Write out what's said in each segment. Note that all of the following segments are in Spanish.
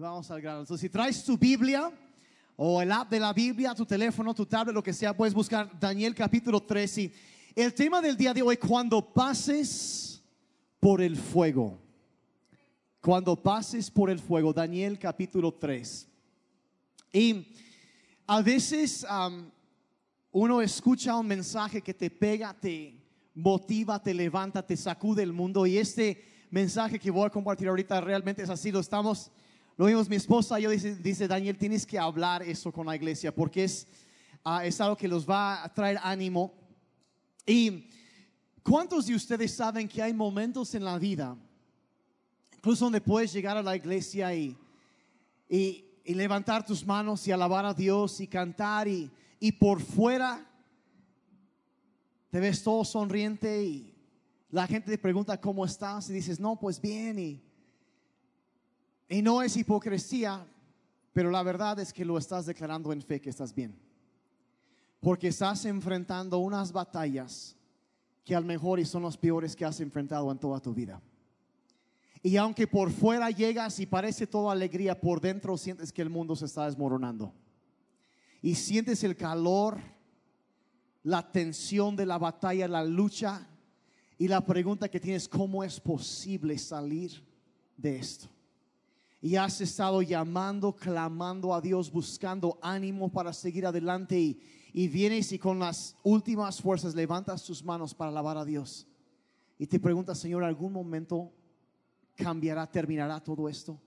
Vamos al grano. Entonces, si traes tu Biblia o el app de la Biblia, tu teléfono, tu tablet, lo que sea, puedes buscar Daniel capítulo 3. Y el tema del día de hoy, cuando pases por el fuego. Cuando pases por el fuego, Daniel capítulo 3. Y a veces uno escucha un mensaje que te pega, te motiva, te levanta, te sacude el mundo. Y este mensaje que voy a compartir ahorita realmente es así. Lo estamos, lo vimos mi esposa yo dice, dice Daniel, tienes que hablar eso con la iglesia porque es, uh, es algo que los va a traer ánimo. Y ¿cuántos de ustedes saben que hay momentos en la vida, incluso donde puedes llegar a la iglesia y, y, y levantar tus manos y alabar a Dios y cantar y, y por fuera te ves todo sonriente y la gente te pregunta cómo estás y dices, no, pues bien. Y, y no es hipocresía, pero la verdad es que lo estás declarando en fe que estás bien. Porque estás enfrentando unas batallas que al mejor y son los peores que has enfrentado en toda tu vida. Y aunque por fuera llegas y parece toda alegría, por dentro sientes que el mundo se está desmoronando. Y sientes el calor, la tensión de la batalla, la lucha. Y la pregunta que tienes, ¿cómo es posible salir de esto? Y has estado llamando, clamando a Dios, buscando ánimo para seguir adelante. Y, vienes y con las últimas fuerzas levantas tus manos para alabar a Dios. Y te preguntas, Señor, ¿algún momento cambiará, terminará todo esto?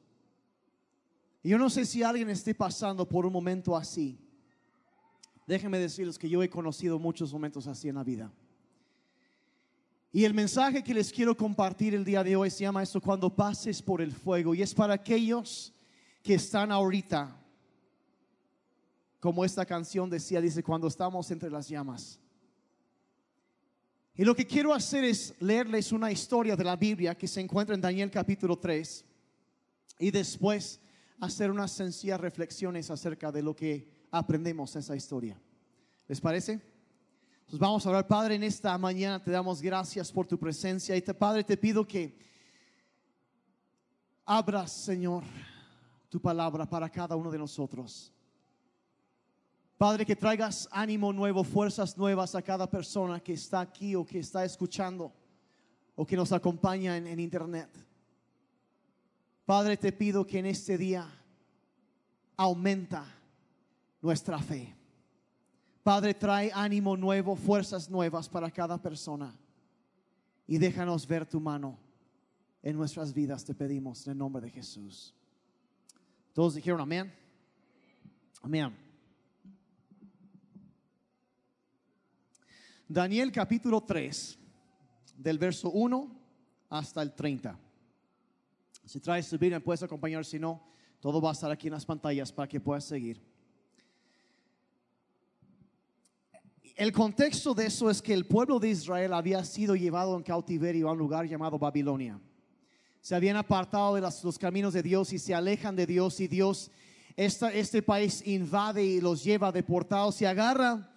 Yo no sé si alguien esté pasando por un momento así. Déjenme decirles que yo he conocido muchos momentos así en la vida. Y el mensaje que les quiero compartir el día de hoy se llama esto, cuando pases por el fuego. Y es para aquellos que están ahorita, como esta canción decía, dice, cuando estamos entre las llamas. Y lo que quiero hacer es leerles una historia de la Biblia que se encuentra en Daniel capítulo 3 y después hacer unas sencillas reflexiones acerca de lo que aprendemos en esa historia. ¿Les parece? Entonces vamos a hablar, Padre, en esta mañana te damos gracias por tu presencia y Padre, te pido que abras, Señor, tu palabra para cada uno de nosotros. Padre, que traigas ánimo nuevo, fuerzas nuevas a cada persona que está aquí o que está escuchando o que nos acompaña en internet. Padre, te pido que en este día aumenta nuestra fe. Padre, trae ánimo nuevo, fuerzas nuevas para cada persona. Y déjanos ver tu mano en nuestras vidas, te pedimos en el nombre de Jesús. Todos dijeron amén. Amén. Daniel capítulo 3, del verso 1 hasta el 30. Si traes tu Biblia, puedes acompañar, si no, todo va a estar aquí en las pantallas para que puedas seguir. El contexto de eso es que el pueblo de Israel había sido llevado en cautiverio a un lugar llamado Babilonia. Se habían apartado de los caminos de Dios y se alejan de Dios y Dios, este país invade y los lleva deportados y agarra.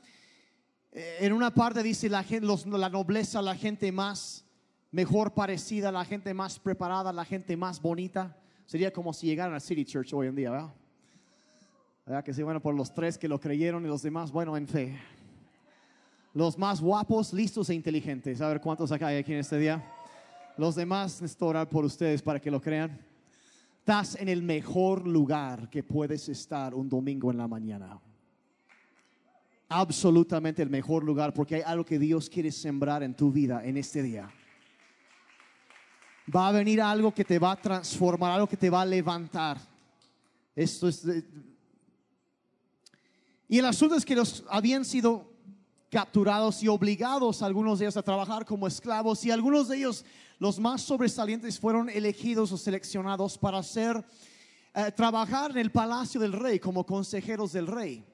Eh, en una parte dice la, gente, la nobleza, la gente más mejor parecida, la gente más preparada, la gente más bonita. Sería como si llegaran a City Church hoy en día, ¿verdad? ¿verdad? Que sí, bueno, por los tres que lo creyeron y los demás, bueno, en fe los más guapos, listos e inteligentes. A ver cuántos acá hay aquí en este día. Los demás necesito orar por ustedes para que lo crean. Estás en el mejor lugar que puedes estar un domingo en la mañana. Absolutamente el mejor lugar porque hay algo que Dios quiere sembrar en tu vida en este día. Va a venir algo que te va a transformar, algo que te va a levantar. Esto es. Y el asunto es que los habían sido capturados y obligados algunos de ellos a trabajar como esclavos y algunos de ellos, los más sobresalientes, fueron elegidos o seleccionados para hacer, eh, trabajar en el palacio del rey como consejeros del rey.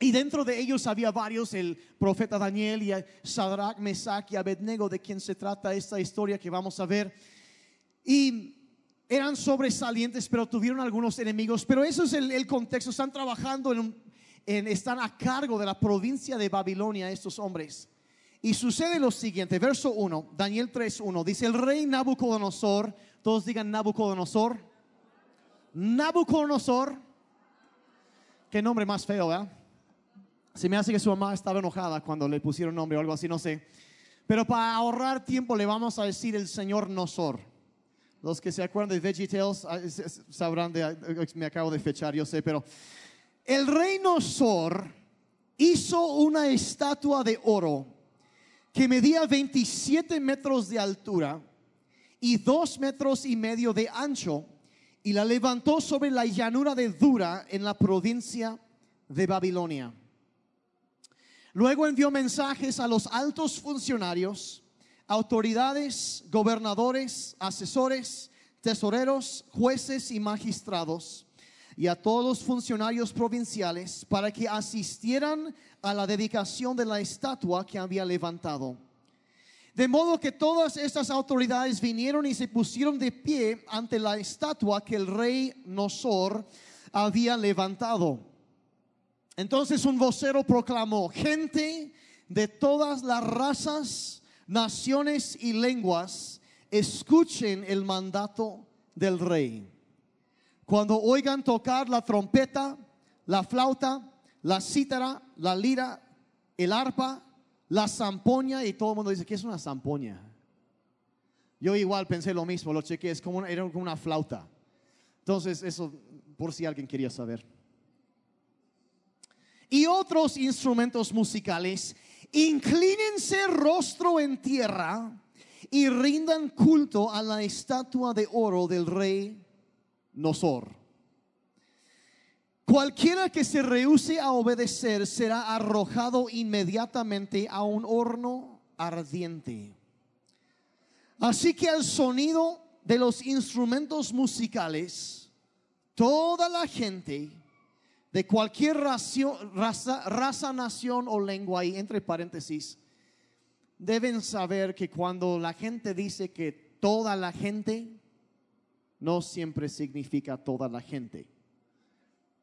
Y dentro de ellos había varios, el profeta Daniel y Sadrach, Mesach y Abednego, de quien se trata esta historia que vamos a ver. Y eran sobresalientes, pero tuvieron algunos enemigos. Pero eso es el, el contexto. Están trabajando en un, están a cargo de la provincia de Babilonia estos hombres. Y sucede lo siguiente, verso 1, Daniel 3, 1, dice el rey Nabucodonosor, todos digan Nabucodonosor, Nabucodonosor. Qué nombre más feo, ¿verdad? Se me hace que su mamá estaba enojada cuando le pusieron nombre o algo así, no sé. Pero para ahorrar tiempo le vamos a decir el señor Nosor. Los que se acuerdan de VeggieTales ah, sabrán de, ah, me acabo de fechar, yo sé, pero el rey Nosor hizo una estatua de oro que medía 27 metros de altura y 2 metros y medio de ancho y la levantó sobre la llanura de Dura en la provincia de Babilonia. Luego envió mensajes a los altos funcionarios, autoridades, gobernadores, asesores, tesoreros, jueces y magistrados, y a todos los funcionarios provinciales para que asistieran a la dedicación de la estatua que había levantado. De modo que todas estas autoridades vinieron y se pusieron de pie ante la estatua que el rey Nosor había levantado. Entonces un vocero proclamó, gente de todas las razas, naciones y lenguas, escuchen el mandato del rey. Cuando oigan tocar la trompeta, la flauta, la cítara, la lira, el arpa, la zampoña, y todo el mundo dice, ¿qué es una zampoña? Yo igual pensé lo mismo, lo chequé, es como una, como una flauta. Entonces, eso por si alguien quería saber y otros instrumentos musicales, inclínense rostro en tierra y rindan culto a la estatua de oro del rey Nosor. Cualquiera que se rehúse a obedecer será arrojado inmediatamente a un horno ardiente. Así que al sonido de los instrumentos musicales, toda la gente de cualquier racio- raza, raza, nación o lengua, y entre paréntesis, deben saber que cuando la gente dice que toda la gente, no siempre significa toda la gente.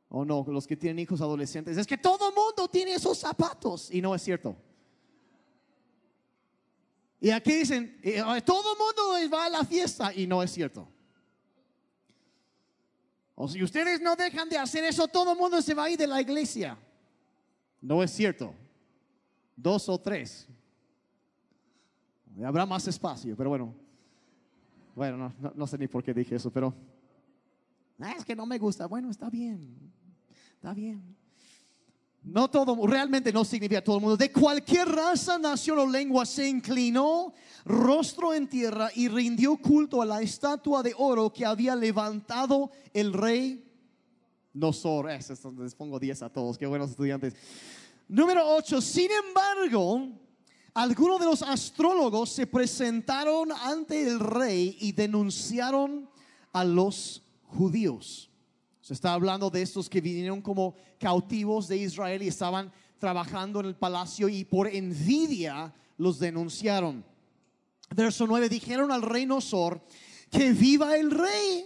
O no, los que tienen hijos adolescentes, es que todo mundo tiene esos zapatos, y no es cierto. Y aquí dicen, eh, todo mundo va a la fiesta, y no es cierto. O si ustedes no dejan de hacer eso, todo el mundo se va a ir de la iglesia. No es cierto. Dos o tres. Habrá más espacio, pero bueno. Bueno, no, no- no sé ni por qué dije eso, pero... "Ah, es que no me gusta. Bueno, está bien. Está bien. No todo, realmente no significa todo el mundo. De cualquier raza, nación o lengua se inclinó rostro en tierra y rindió culto a la estatua de oro que había levantado el rey Nosor. Es donde les pongo 10 a todos. Qué buenos estudiantes. Número 8. Sin embargo, algunos de los astrólogos se presentaron ante el rey y denunciaron a los judíos. Se está hablando de estos que vinieron como cautivos de Israel y estaban trabajando en el palacio y por envidia los denunciaron. Verso 9, dijeron al rey Nosor, que viva el rey.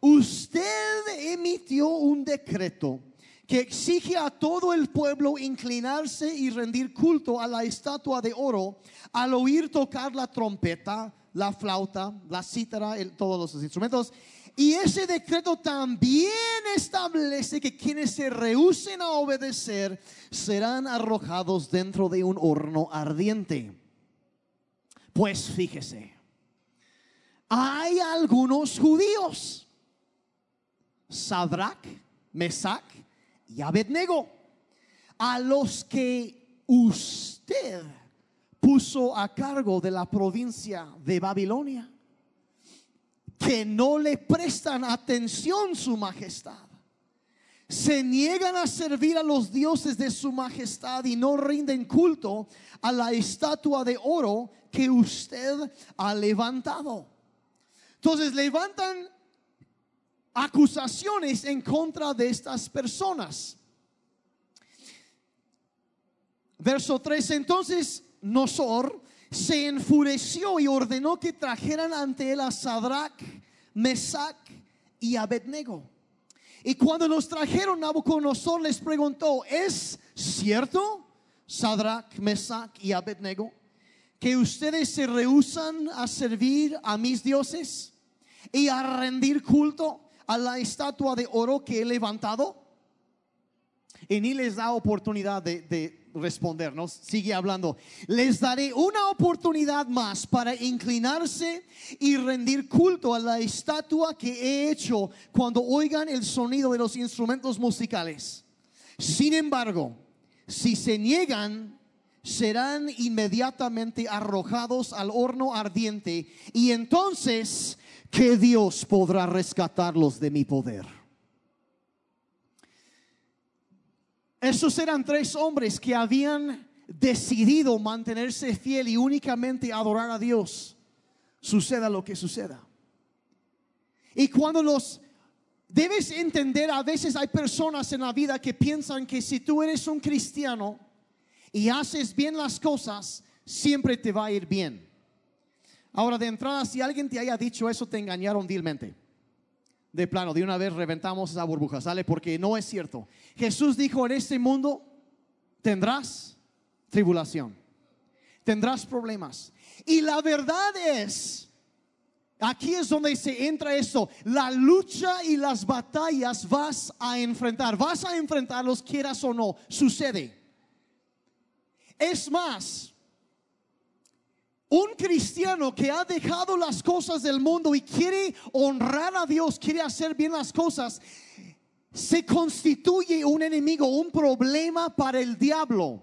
Usted emitió un decreto que exige a todo el pueblo inclinarse y rendir culto a la estatua de oro al oír tocar la trompeta, la flauta, la cítara, todos los instrumentos. Y ese decreto también establece que quienes se rehúsen a obedecer serán arrojados dentro de un horno ardiente. Pues fíjese, hay algunos judíos, Sadrach, Mesach y Abednego, a los que usted puso a cargo de la provincia de Babilonia, que no le prestan atención su majestad. Se niegan a servir a los dioses de su majestad y no rinden culto a la estatua de oro que usted ha levantado. Entonces levantan acusaciones en contra de estas personas. Verso 3, entonces Nosor se enfureció y ordenó que trajeran ante él a Sadrach, Mesach y Abednego. Y cuando los trajeron, Nabucodonosor les preguntó, ¿es cierto, Sadrach, Mesach y Abednego, que ustedes se rehusan a servir a mis dioses y a rendir culto a la estatua de oro que he levantado? Y ni les da oportunidad de, de respondernos. Sigue hablando. Les daré una oportunidad más para inclinarse y rendir culto a la estatua que he hecho cuando oigan el sonido de los instrumentos musicales. Sin embargo, si se niegan, serán inmediatamente arrojados al horno ardiente y entonces, ¿qué Dios podrá rescatarlos de mi poder? Esos eran tres hombres que habían decidido mantenerse fiel y únicamente adorar a Dios, suceda lo que suceda. Y cuando los debes entender, a veces hay personas en la vida que piensan que si tú eres un cristiano y haces bien las cosas, siempre te va a ir bien. Ahora, de entrada, si alguien te haya dicho eso, te engañaron vilmente. De plano, de una vez reventamos esa burbuja, ¿sale? Porque no es cierto. Jesús dijo, en este mundo tendrás tribulación, tendrás problemas. Y la verdad es, aquí es donde se entra esto, la lucha y las batallas vas a enfrentar, vas a enfrentarlos quieras o no, sucede. Es más, un cristiano que ha dejado las cosas del mundo y quiere honrar a Dios, quiere hacer bien las cosas, se constituye un enemigo, un problema para el diablo.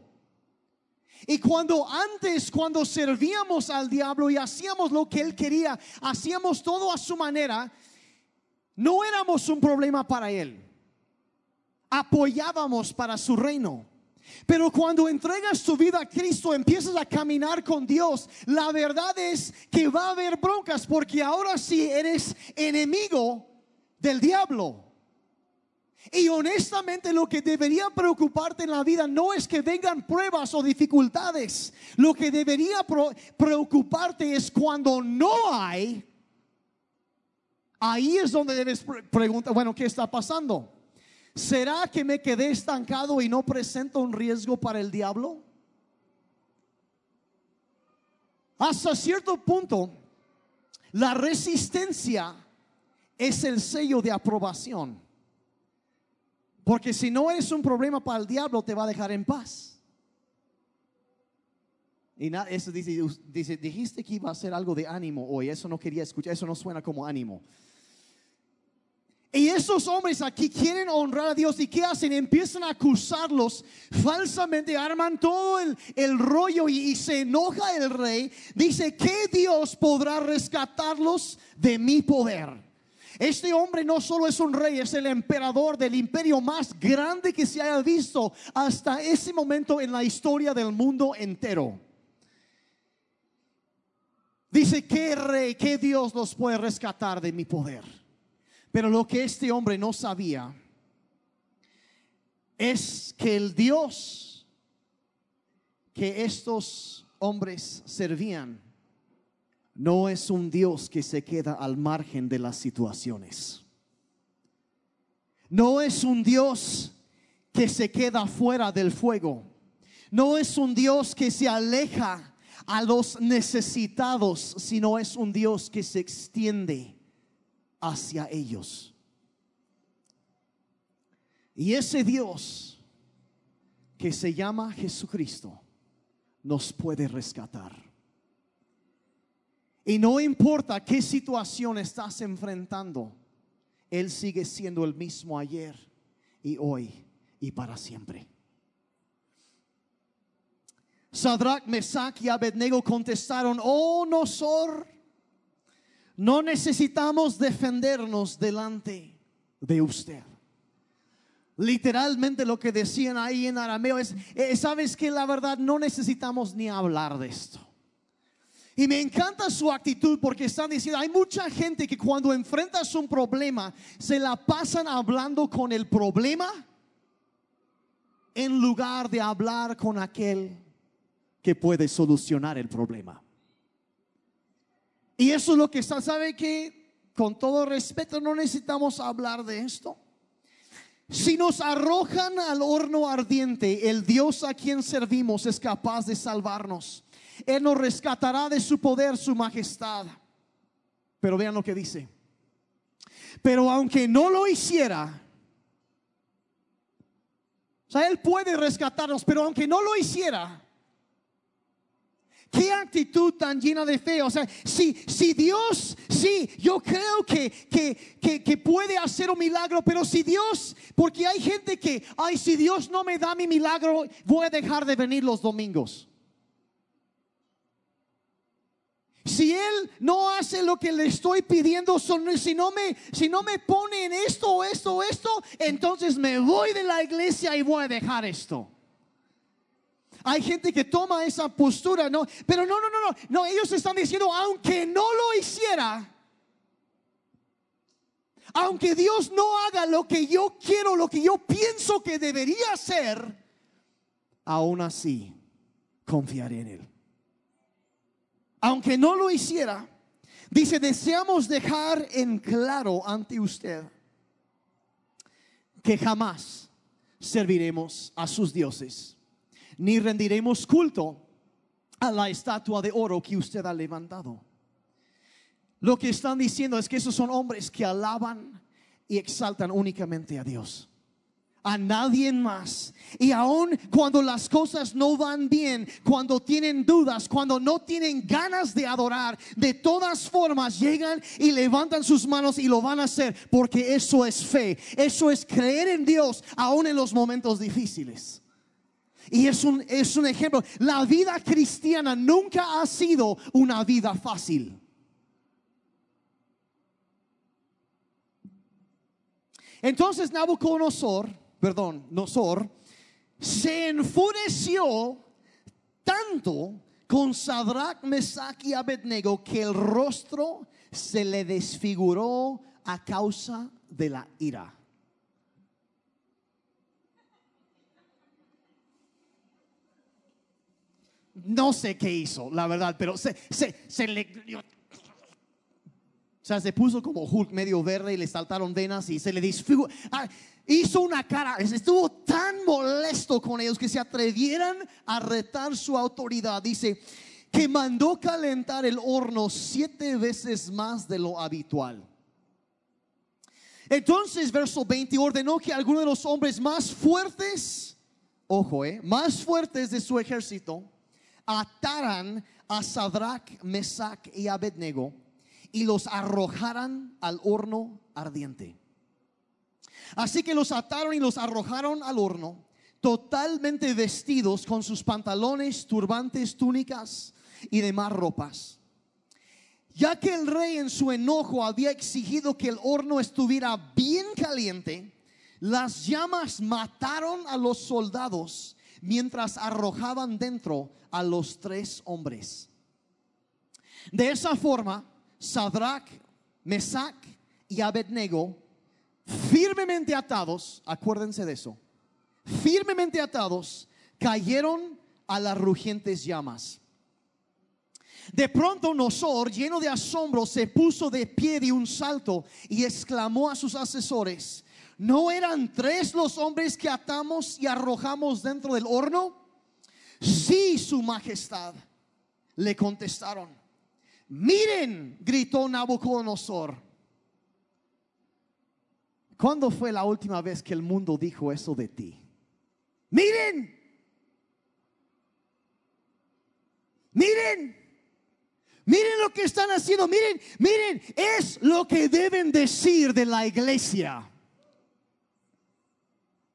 Y cuando antes, cuando servíamos al diablo y hacíamos lo que él quería, hacíamos todo a su manera, no éramos un problema para él. Apoyábamos para su reino. Pero cuando entregas tu vida a Cristo, empiezas a caminar con Dios, la verdad es que va a haber broncas porque ahora sí eres enemigo del diablo. Y honestamente lo que debería preocuparte en la vida no es que vengan pruebas o dificultades. Lo que debería preocuparte es cuando no hay. Ahí es donde debes preguntar, bueno, ¿qué está pasando? ¿Será que me quedé estancado y no presento un riesgo para el diablo? Hasta cierto punto, la resistencia es el sello de aprobación. Porque si no eres un problema para el diablo, te va a dejar en paz. Y nada, eso dice, dijiste que iba a ser algo de ánimo hoy. Eso no quería escuchar, eso no suena como ánimo. Y esos hombres aquí quieren honrar a Dios y ¿qué hacen? Empiezan a acusarlos falsamente, arman todo el, rollo y, y, se enoja el rey. Dice, ¿qué Dios podrá rescatarlos de mi poder? Este hombre no solo es un rey, es el emperador del imperio más grande que se haya visto hasta ese momento en la historia del mundo entero. Dice, ¿qué rey, qué Dios los puede rescatar de mi poder? Pero lo que este hombre no sabía es que el Dios que estos hombres servían no es un Dios que se queda al margen de las situaciones. No es un Dios que se queda fuera del fuego. No es un Dios que se aleja a los necesitados, sino es un Dios que se extiende hacia ellos. Y ese Dios que se llama Jesucristo nos puede rescatar. Y no importa qué situación estás enfrentando, Él sigue siendo el mismo ayer y hoy y para siempre. Sadrach, Mesach y Abednego contestaron, oh Nosor, no necesitamos defendernos delante de usted. Literalmente lo que decían ahí en arameo es, eh, sabes que la verdad no necesitamos ni hablar de esto. Y me encanta su actitud porque están diciendo, hay mucha gente que cuando enfrentas un problema se la pasan hablando con el problema en lugar de hablar con aquel que puede solucionar el problema. Y eso es lo que está, ¿sabe que Con todo respeto, no necesitamos hablar de esto. Si nos arrojan al horno ardiente, el Dios a quien servimos es capaz de salvarnos. Él nos rescatará de su poder, su majestad. Pero vean lo que dice. Pero aunque no lo hiciera, o sea, Él puede rescatarnos, pero aunque no lo hiciera, Qué actitud tan llena de fe. O sea, si, si Dios, sí, yo creo que, que, que, puede hacer un milagro, pero si Dios, porque hay gente que, ay, si Dios no me da mi milagro, voy a dejar de venir los domingos. Si Él no hace lo que le estoy pidiendo, si no me, si no me pone en esto, esto, esto, entonces me voy de la iglesia y voy a dejar esto. Hay gente que toma esa postura, no, pero no, no, no, no, no, ellos están diciendo, aunque no lo hiciera, aunque Dios no haga lo que yo quiero, lo que yo pienso que debería hacer, aún así confiaré en Él. Aunque no lo hiciera, dice, deseamos dejar en claro ante usted que jamás serviremos a sus dioses ni rendiremos culto a la estatua de oro que usted ha levantado. Lo que están diciendo es que esos son hombres que alaban y exaltan únicamente a Dios a nadie más. Y aun cuando las cosas no van bien, cuando tienen dudas, cuando no tienen ganas de adorar, de todas formas llegan y levantan sus manos y lo van a hacer, porque eso es fe, eso es creer en Dios, aun en los momentos difíciles. Y es un, es un ejemplo. La vida cristiana nunca ha sido una vida fácil. Entonces Nabucodonosor, perdón, Nosor, se enfureció tanto con Sadrach, Mesach y Abednego que el rostro se le desfiguró a causa de la ira. No sé qué hizo, la verdad, pero se, se, le... O sea, se puso como Hulk medio verde y le saltaron venas y se le disfiguró. Ah, hizo una cara, estuvo tan molesto con ellos que se atrevieran a retar su autoridad. Dice que mandó calentar el horno siete veces más de lo habitual. Entonces, verso 20, ordenó que algunos de los hombres más fuertes, ojo, eh, más fuertes de su ejército, ataran a Sadrach, Mesach y Abednego y los arrojaran al horno ardiente. Así que los ataron y los arrojaron al horno, totalmente vestidos con sus pantalones, turbantes, túnicas y demás ropas. Ya que el rey en su enojo había exigido que el horno estuviera bien caliente, las llamas mataron a los soldados mientras arrojaban dentro a los tres hombres. De esa forma, Sadrach, Mesach y Abednego, firmemente atados, acuérdense de eso, firmemente atados, cayeron a las rugientes llamas. De pronto Nosor, lleno de asombro, se puso de pie de un salto y exclamó a sus asesores, ¿no eran tres los hombres que atamos y arrojamos dentro del horno? Sí, su majestad, le contestaron. Miren, gritó Nabucodonosor. ¿Cuándo fue la última vez que el mundo dijo eso de ti? Miren, miren, miren lo que están haciendo, miren, miren, es lo que deben decir de la iglesia.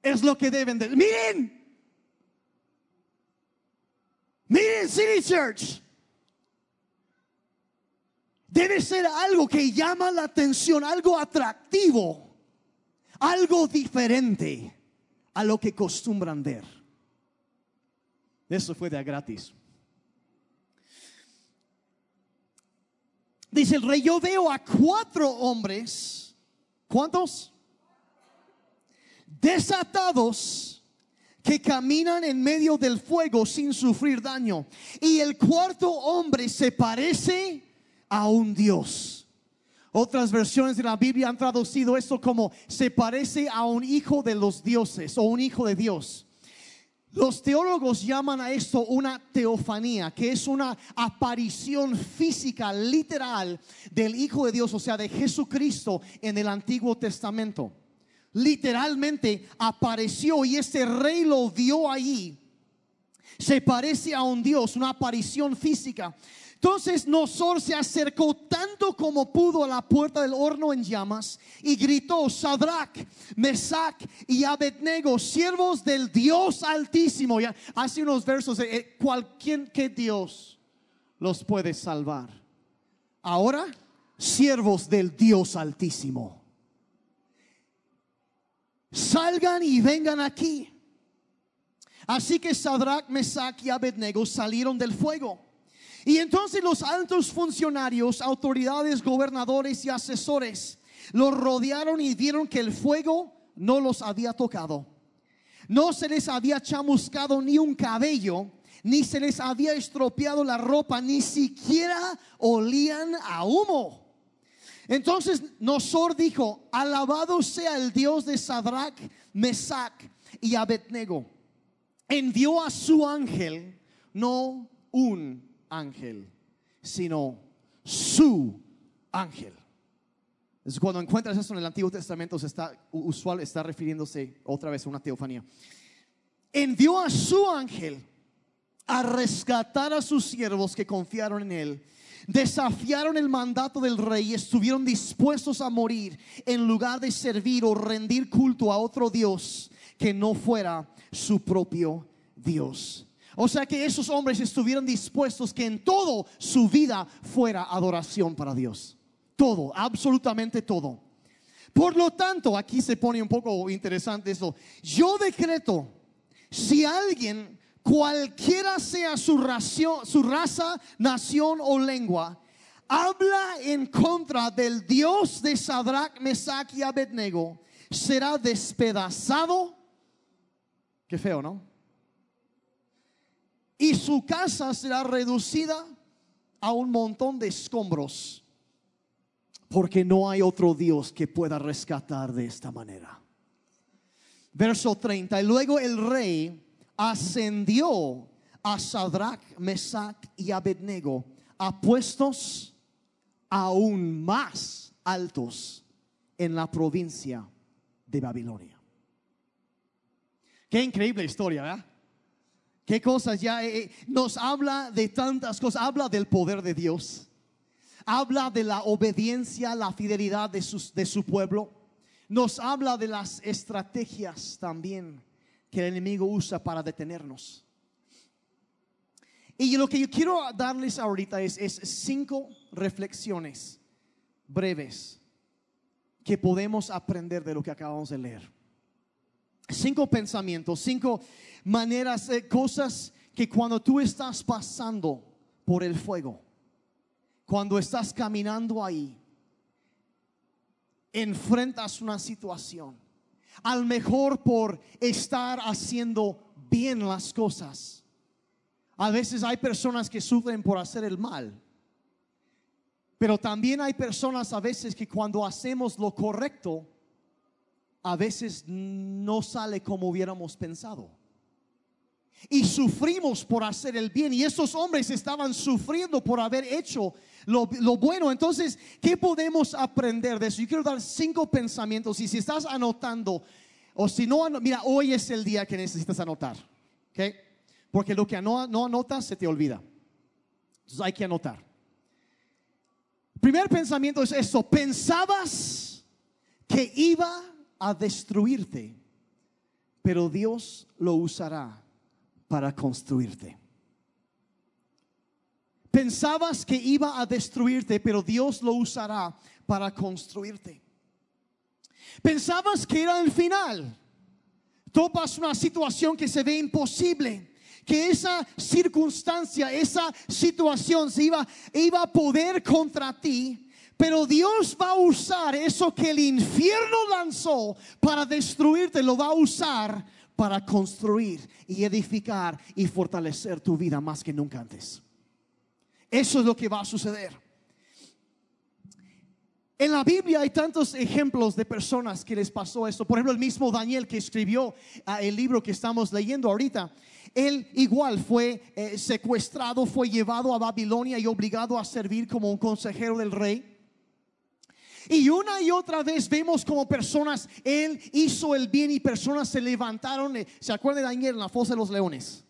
Es lo que deben decir. Miren, Miren City Church. Debe ser algo que llama la atención, algo atractivo, algo diferente a lo que acostumbran ver. Eso fue de gratis. Dice el rey, yo veo a cuatro hombres, ¿cuántos? Desatados que caminan en medio del fuego sin sufrir daño. Y el cuarto hombre se parece a un Dios. Otras versiones de la Biblia han traducido esto como se parece a un hijo de los dioses o un hijo de Dios. Los teólogos llaman a esto una teofanía, que es una aparición física, literal, del Hijo de Dios, o sea, de Jesucristo en el Antiguo Testamento. Literalmente apareció y este rey lo vio allí. Se parece a un Dios, una aparición física. Entonces Nosor se acercó tanto como pudo a la puerta del horno en llamas y gritó, Sadrach, Mesach y Abednego, siervos del Dios altísimo. Ya hace unos versos, de eh, cualquier que Dios los puede salvar. Ahora, siervos del Dios altísimo. Salgan y vengan aquí. Así que Sadrach, Mesach y Abednego salieron del fuego. Y entonces los altos funcionarios, autoridades, gobernadores y asesores los rodearon y vieron que el fuego no los había tocado. No se les había chamuscado ni un cabello, ni se les había estropeado la ropa, ni siquiera olían a humo. Entonces Nosor dijo, alabado sea el Dios de Sadrach, Mesach y Abednego. Envió a su ángel, no un ángel, sino su ángel. Es cuando encuentras eso en el Antiguo Testamento, se está usual, está refiriéndose otra vez a una teofanía. Envió a su ángel a rescatar a sus siervos que confiaron en él. Desafiaron el mandato del rey y estuvieron dispuestos a morir en lugar de servir o rendir culto a otro Dios que no fuera su propio Dios. O sea que esos hombres estuvieron dispuestos que en todo su vida fuera adoración para Dios. Todo, absolutamente todo. Por lo tanto, aquí se pone un poco interesante eso. Yo decreto, si alguien, cualquiera sea su, su raza, nación o lengua, habla en contra del Dios de Sadrach, Mesach y Abednego, será despedazado. Qué feo, ¿no? y su casa será reducida a un montón de escombros, porque no hay otro Dios que pueda rescatar de esta manera. Verso 30, y luego el rey ascendió a Sadrach, Mesach y Abednego a puestos aún más altos en la provincia de Babilonia. Qué increíble historia, ¿verdad? Qué cosas ya eh, eh, nos habla de tantas cosas, habla del poder de Dios, habla de la obediencia, la fidelidad de, de su pueblo, nos habla de las estrategias también que el enemigo usa para detenernos. Y lo que yo quiero darles ahorita es, es cinco reflexiones breves que podemos aprender de lo que acabamos de leer. Cinco pensamientos, cinco maneras, eh, cosas que cuando tú estás pasando por el fuego, cuando estás caminando ahí, enfrentas una situación, al mejor por estar haciendo bien las cosas. A veces hay personas que sufren por hacer el mal. Pero también hay personas a veces que cuando hacemos lo correcto, a veces no sale como hubiéramos pensado. Y sufrimos por hacer el bien. Y esos hombres estaban sufriendo por haber hecho lo, bueno. Entonces, ¿qué podemos aprender de eso? Yo quiero dar cinco pensamientos. Y si estás anotando, o si no, mira, hoy es el día que necesitas anotar. ¿Ok? Porque lo que no, no anotas se te olvida. Entonces hay que anotar. Primer pensamiento es esto. Pensabas que iba a destruirte, pero Dios lo usará para construirte. Pensabas que iba a destruirte, pero Dios lo usará para construirte. Pensabas que era el final. Topas una situación que se ve imposible que esa circunstancia, esa situación se iba, iba a poder contra ti, pero Dios va a usar eso que el infierno lanzó para destruirte, lo va a usar para construir y edificar y fortalecer tu vida más que nunca antes. Eso es lo que va a suceder. En la Biblia hay tantos ejemplos de personas que les pasó esto. Por ejemplo, el mismo Daniel que escribió ah, el libro que estamos leyendo ahorita. Él igual fue eh, secuestrado, fue llevado a Babilonia y obligado a servir como un consejero del rey. Y una y otra vez vemos como personas, él hizo el bien y personas se levantaron. eh, ¿Se acuerdan de Daniel en la fosa de los leones?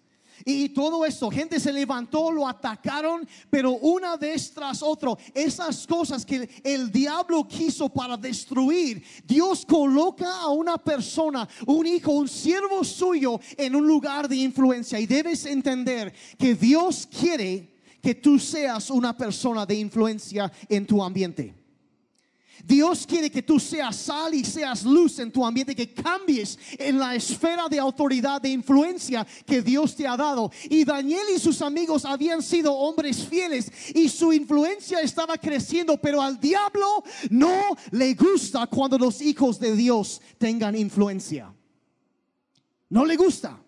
Y todo esto, gente se levantó, lo atacaron, pero una vez tras otro, esas cosas que el diablo quiso para destruir, Dios coloca a una persona, un hijo, un siervo suyo en un lugar de influencia. Y debes entender que Dios quiere que tú seas una persona de influencia en tu ambiente. Dios quiere que tú seas sal y seas luz en tu ambiente, que cambies en la esfera de autoridad, de influencia que Dios te ha dado. Y Daniel y sus amigos habían sido hombres fieles y su influencia estaba creciendo, pero al diablo no le gusta cuando los hijos de Dios tengan influencia. No le gusta.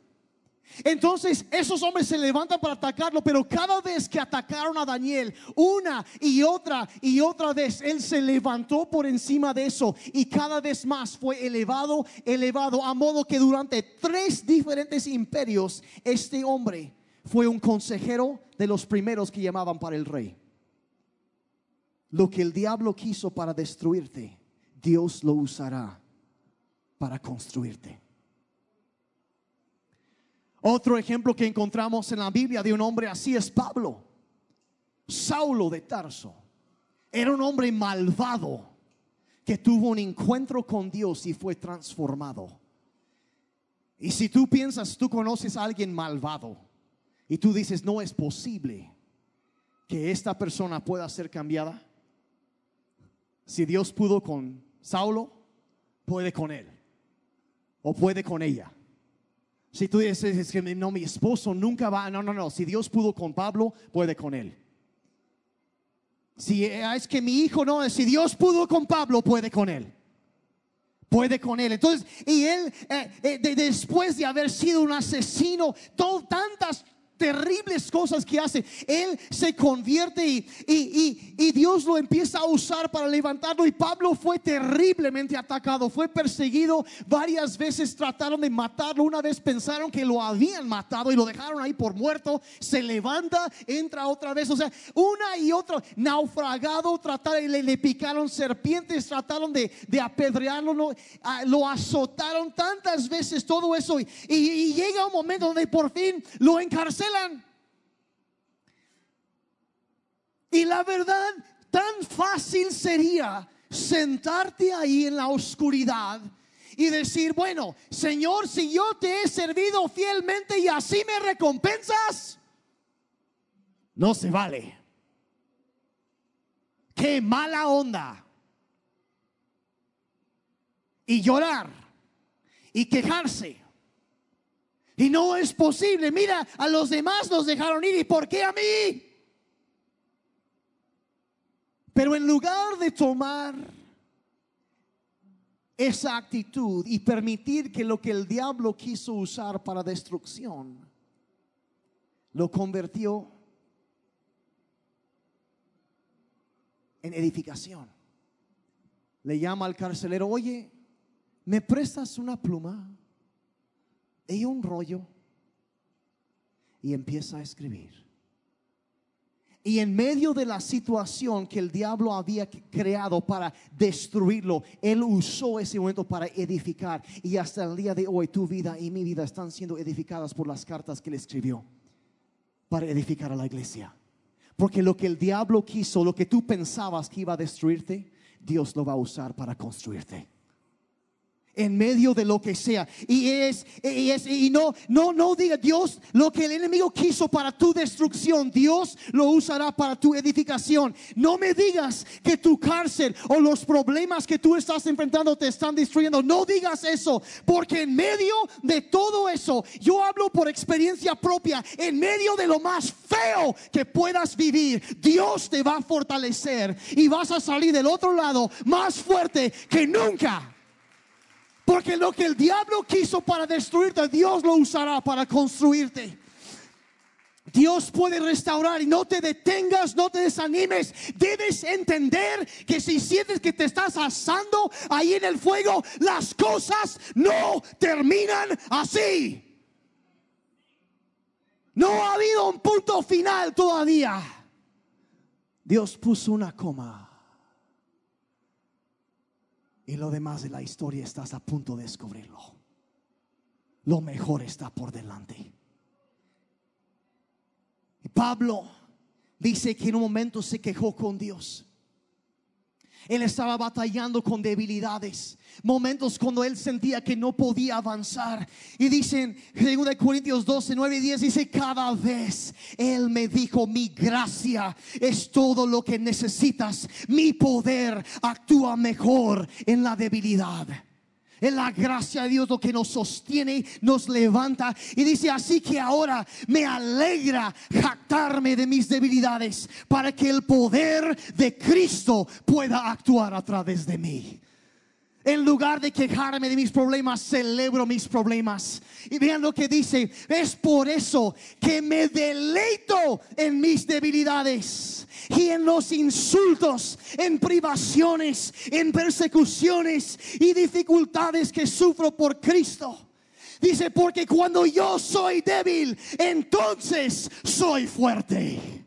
Entonces esos hombres se levantan para atacarlo, pero cada vez que atacaron a Daniel, una y otra y otra vez, él se levantó por encima de eso y cada vez más fue elevado, elevado, a modo que durante tres diferentes imperios, este hombre fue un consejero de los primeros que llamaban para el rey. Lo que el diablo quiso para destruirte, Dios lo usará para construirte. Otro ejemplo que encontramos en la Biblia de un hombre así es Pablo, Saulo de Tarso. Era un hombre malvado que tuvo un encuentro con Dios y fue transformado. Y si tú piensas, tú conoces a alguien malvado y tú dices, no es posible que esta persona pueda ser cambiada. Si Dios pudo con Saulo, puede con él o puede con ella. Si tú dices es que no, mi esposo nunca va, no, no, no. Si Dios pudo con Pablo, puede con él. Si eh, es que mi hijo no, si Dios pudo con Pablo, puede con él. Puede con él. Entonces, y él, eh, eh, de- después de haber sido un asesino, todo, tantas terribles cosas que hace, él se convierte y, y- y- Dios lo empieza a usar para levantarlo. Y Pablo fue terriblemente atacado, fue perseguido varias veces, trataron de matarlo. Una vez pensaron que lo habían matado y lo dejaron ahí por muerto. Se levanta, entra otra vez. O sea, una y otra, naufragado, trataron, le, le picaron serpientes, trataron de, de apedrearlo, lo, ah, lo azotaron tantas veces, todo eso. Y llega un momento donde por fin lo encarcelan. Y la verdad, tan fácil sería sentarte ahí en la oscuridad y decir, bueno, Señor, si yo te he servido fielmente y así me recompensas, no se vale. Qué mala onda. Y llorar y quejarse. Y no es posible. Mira, a los demás los dejaron ir. ¿Y por qué a mí? Pero en lugar de tomar esa actitud y permitir que lo que el diablo quiso usar para destrucción, lo convirtió en edificación. Le llama al carcelero, oye, ¿me prestas una pluma y un rollo? Y empieza a escribir. Y en medio de la situación que el diablo había creado para destruirlo, él usó ese momento para edificar. Y hasta el día de hoy tu vida y mi vida están siendo edificadas por las cartas que él escribió para edificar a la iglesia. Porque lo que el diablo quiso, lo que tú pensabas que iba a destruirte, Dios lo va a usar para construirte en medio de lo que sea. Y es, y es, y no, no, no diga Dios lo que el enemigo quiso para tu destrucción, Dios lo usará para tu edificación. No me digas que tu cárcel o los problemas que tú estás enfrentando te están destruyendo. No digas eso, porque en medio de todo eso, yo hablo por experiencia propia, en medio de lo más feo que puedas vivir, Dios te va a fortalecer y vas a salir del otro lado más fuerte que nunca. Porque lo que el diablo quiso para destruirte, Dios lo usará para construirte. Dios puede restaurar y no te detengas, no te desanimes. Debes entender que si sientes que te estás asando ahí en el fuego, las cosas no terminan así. No ha habido un punto final todavía. Dios puso una coma. Y lo demás de la historia estás a punto de descubrirlo. Lo mejor está por delante. Pablo dice que en un momento se quejó con Dios. Él estaba batallando con debilidades, momentos cuando él sentía que no podía avanzar. Y dicen, 2 Corintios 12, 9 y 10, dice, cada vez Él me dijo, mi gracia es todo lo que necesitas, mi poder actúa mejor en la debilidad. Es la gracia de Dios lo que nos sostiene, nos levanta. Y dice, así que ahora me alegra jactarme de mis debilidades para que el poder de Cristo pueda actuar a través de mí. En lugar de quejarme de mis problemas, celebro mis problemas. Y vean lo que dice, es por eso que me deleito en mis debilidades y en los insultos, en privaciones, en persecuciones y dificultades que sufro por Cristo. Dice, porque cuando yo soy débil, entonces soy fuerte.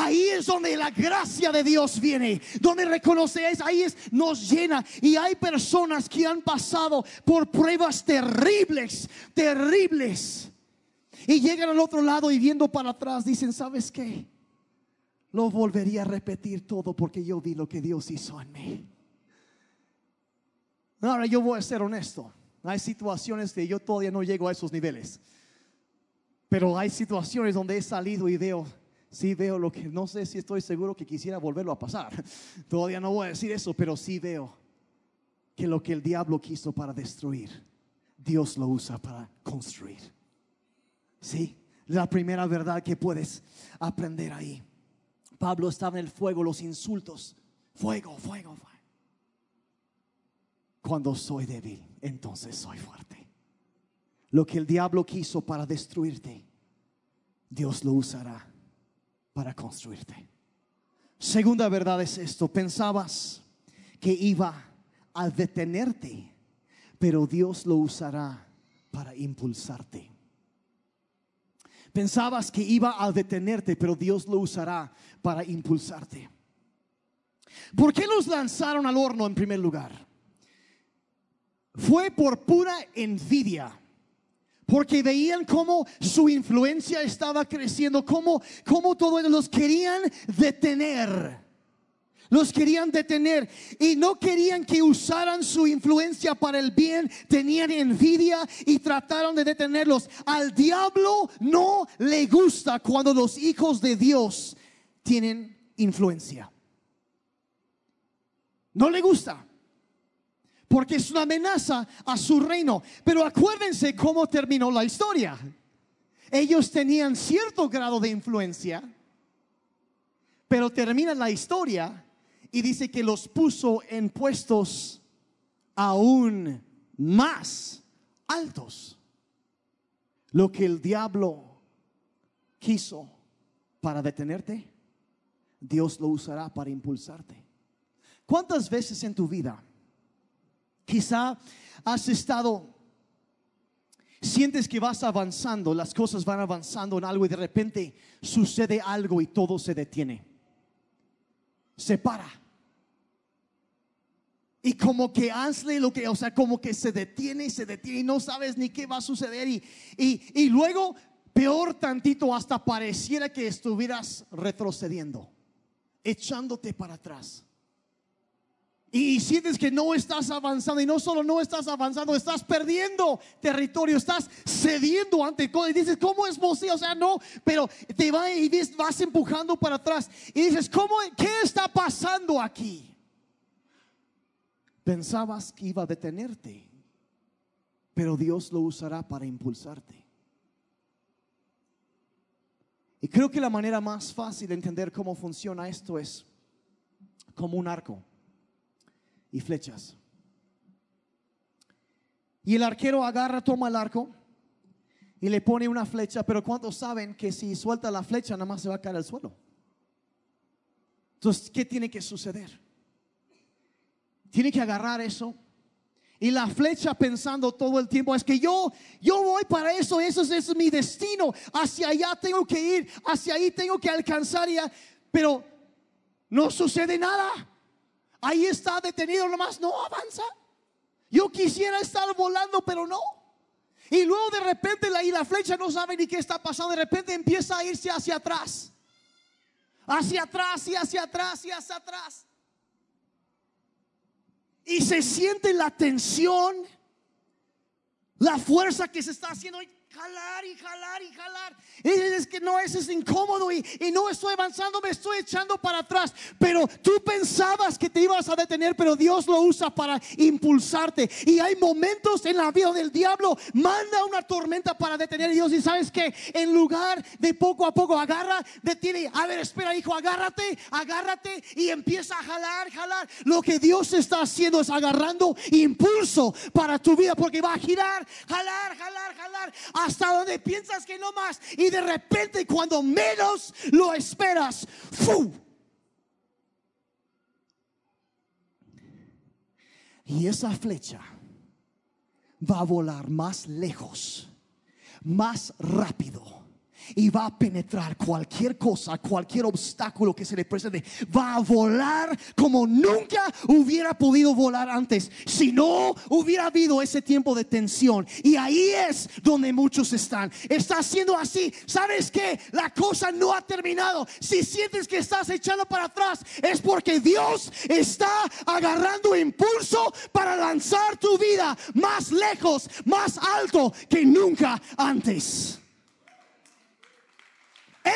Ahí es donde la gracia de Dios viene, donde reconoces, ahí es, nos llena. Y hay personas que han pasado por pruebas terribles, terribles. Y llegan al otro lado y viendo para atrás dicen, ¿sabes qué? Lo volvería a repetir todo porque yo vi lo que Dios hizo en mí. Ahora yo voy a ser honesto. Hay situaciones que yo todavía no llego a esos niveles. Pero hay situaciones donde he salido y veo sí veo lo que no sé si estoy seguro que quisiera volverlo a pasar. Todavía no voy a decir eso, pero sí veo que lo que el diablo quiso para destruir, Dios lo usa para construir. Sí, la primera verdad que puedes aprender ahí. Pablo estaba en el fuego, los insultos, fuego, fuego, fuego. Cuando soy débil, entonces soy fuerte. Lo que el diablo quiso para destruirte, Dios lo usará para construirte. Segunda verdad es esto, pensabas que iba a detenerte, pero Dios lo usará para impulsarte. Pensabas que iba a detenerte, pero Dios lo usará para impulsarte. ¿Por qué los lanzaron al horno en primer lugar? Fue por pura envidia porque veían cómo su influencia estaba creciendo, cómo, cómo todos los querían detener. Los querían detener y no querían que usaran su influencia para el bien. Tenían envidia y trataron de detenerlos. Al diablo no le gusta cuando los hijos de Dios tienen influencia. No le gusta porque es una amenaza a su reino. Pero acuérdense cómo terminó la historia. Ellos tenían cierto grado de influencia, pero termina la historia y dice que los puso en puestos aún más altos. Lo que el diablo quiso para detenerte, Dios lo usará para impulsarte. ¿Cuántas veces en tu vida Quizá has estado, sientes que vas avanzando, las cosas van avanzando en algo y de repente sucede algo y todo se detiene. Se para. Y como que hazle lo que, o sea, como que se detiene y se detiene y no sabes ni qué va a suceder. Y, y, y luego, peor tantito, hasta pareciera que estuvieras retrocediendo, echándote para atrás. Y sientes que no estás avanzando y no solo no estás avanzando, estás perdiendo territorio, estás cediendo ante todo y dices, ¿cómo es posible? O sea, no, pero te va y vas empujando para atrás y dices, ¿cómo, qué está pasando aquí? Pensabas que iba a detenerte, pero Dios lo usará para impulsarte. Y creo que la manera más fácil de entender cómo funciona esto es como un arco y flechas. Y el arquero agarra, toma el arco y le pone una flecha, pero ¿cuántos saben que si suelta la flecha nada más se va a caer al suelo? Entonces, ¿qué tiene que suceder? Tiene que agarrar eso y la flecha pensando todo el tiempo es que yo yo voy para eso, eso es, mi destino, hacia allá tengo que ir, hacia ahí tengo que alcanzar ya, pero no sucede nada. Ahí está detenido nomás, no avanza. Yo quisiera estar volando, pero no. Y luego de repente la, y la flecha no sabe ni qué está pasando. De repente empieza a irse hacia atrás. Hacia atrás y hacia atrás y hacia atrás. Y se siente la tensión, la fuerza que se está haciendo jalar y jalar y jalar. Y que no, eso es incómodo y, y, no estoy avanzando, me estoy echando para atrás. Pero tú pensabas que te ibas a detener, pero Dios lo usa para impulsarte. Y hay momentos en la vida del diablo, manda una tormenta para detener a Dios. Y sabes que en lugar de poco a poco agarra, detiene. A ver, espera, hijo, agárrate, agárrate y empieza a jalar, jalar. Lo que Dios está haciendo es agarrando impulso para tu vida, porque va a girar, jalar, jalar, jalar hasta donde piensas que no más y de repente cuando menos lo esperas, ¡fu! Y esa flecha va a volar más lejos, más rápido y va a penetrar cualquier cosa, cualquier obstáculo que se le presente. Va a volar como nunca hubiera podido volar antes si no hubiera habido ese tiempo de tensión. Y ahí es donde muchos están. Está haciendo así. ¿Sabes que La cosa no ha terminado. Si sientes que estás echando para atrás, es porque Dios está agarrando impulso para lanzar tu vida más lejos, más alto que nunca antes.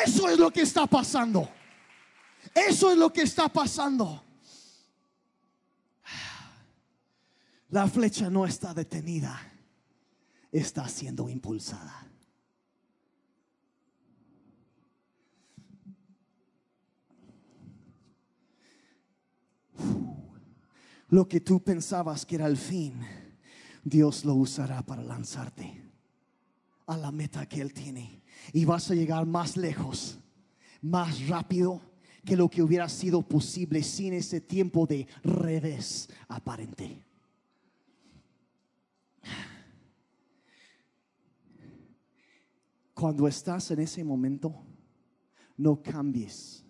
Eso es lo que está pasando. Eso es lo que está pasando. La flecha no está detenida, está siendo impulsada. Lo que tú pensabas que era el fin, Dios lo usará para lanzarte a la meta que Él tiene y vas a llegar más lejos, más rápido que lo que hubiera sido posible sin ese tiempo de revés aparente. Cuando estás en ese momento, no cambies